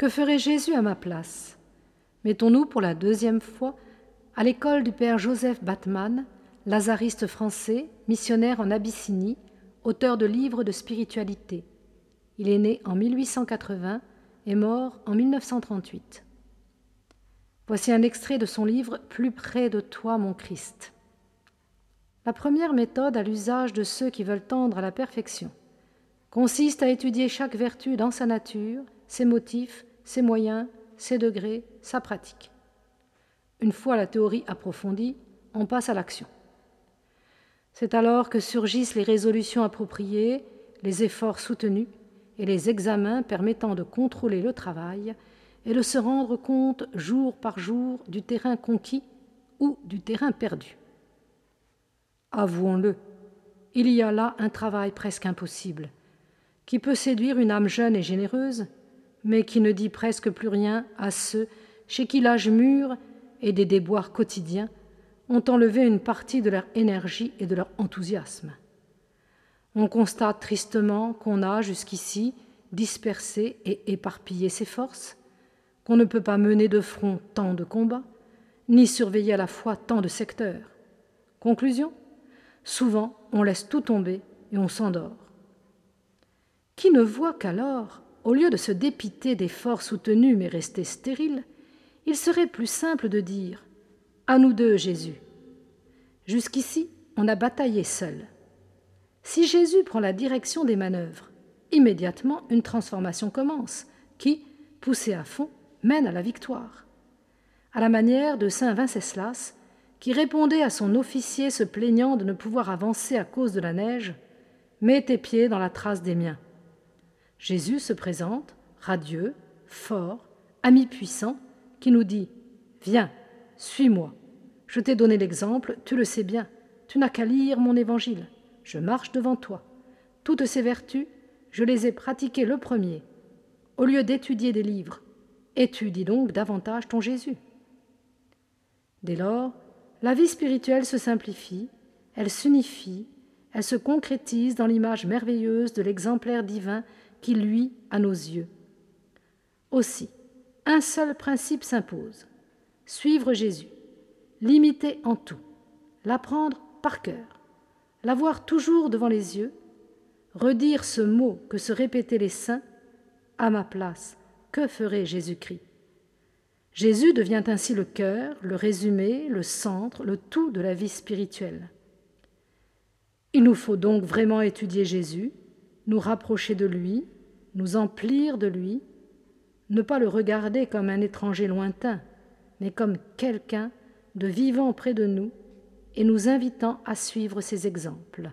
Que ferait Jésus à ma place? Mettons-nous pour la deuxième fois à l'école du père Joseph Batman, lazariste français, missionnaire en Abyssinie, auteur de livres de spiritualité. Il est né en 1880 et mort en 1938. Voici un extrait de son livre Plus près de toi, mon Christ. La première méthode à l'usage de ceux qui veulent tendre à la perfection consiste à étudier chaque vertu dans sa nature, ses motifs, ses moyens, ses degrés, sa pratique. Une fois la théorie approfondie, on passe à l'action. C'est alors que surgissent les résolutions appropriées, les efforts soutenus et les examens permettant de contrôler le travail et de se rendre compte jour par jour du terrain conquis ou du terrain perdu. Avouons-le, il y a là un travail presque impossible, qui peut séduire une âme jeune et généreuse, mais qui ne dit presque plus rien à ceux chez qui l'âge mûr et des déboires quotidiens ont enlevé une partie de leur énergie et de leur enthousiasme. On constate tristement qu'on a jusqu'ici dispersé et éparpillé ses forces, qu'on ne peut pas mener de front tant de combats, ni surveiller à la fois tant de secteurs. Conclusion Souvent, on laisse tout tomber et on s'endort. Qui ne voit qu'alors, au lieu de se dépiter d'efforts soutenus mais restés stériles, il serait plus simple de dire À nous deux, Jésus. Jusqu'ici, on a bataillé seul. Si Jésus prend la direction des manœuvres, immédiatement une transformation commence, qui, poussée à fond, mène à la victoire. À la manière de saint Venceslas, qui répondait à son officier se plaignant de ne pouvoir avancer à cause de la neige Mets tes pieds dans la trace des miens. Jésus se présente, radieux, fort, ami puissant, qui nous dit Viens, suis-moi. Je t'ai donné l'exemple, tu le sais bien. Tu n'as qu'à lire mon évangile. Je marche devant toi. Toutes ces vertus, je les ai pratiquées le premier. Au lieu d'étudier des livres, étudie donc davantage ton Jésus. Dès lors, la vie spirituelle se simplifie, elle s'unifie, elle se concrétise dans l'image merveilleuse de l'exemplaire divin qui luit à nos yeux. Aussi, un seul principe s'impose suivre Jésus, l'imiter en tout, l'apprendre par cœur, l'avoir toujours devant les yeux, redire ce mot que se répétaient les saints à ma place, que ferait Jésus-Christ? Jésus devient ainsi le cœur, le résumé, le centre, le tout de la vie spirituelle. Il nous faut donc vraiment étudier Jésus, nous rapprocher de lui, nous emplir de lui, ne pas le regarder comme un étranger lointain, mais comme quelqu'un de vivant près de nous et nous invitant à suivre ses exemples.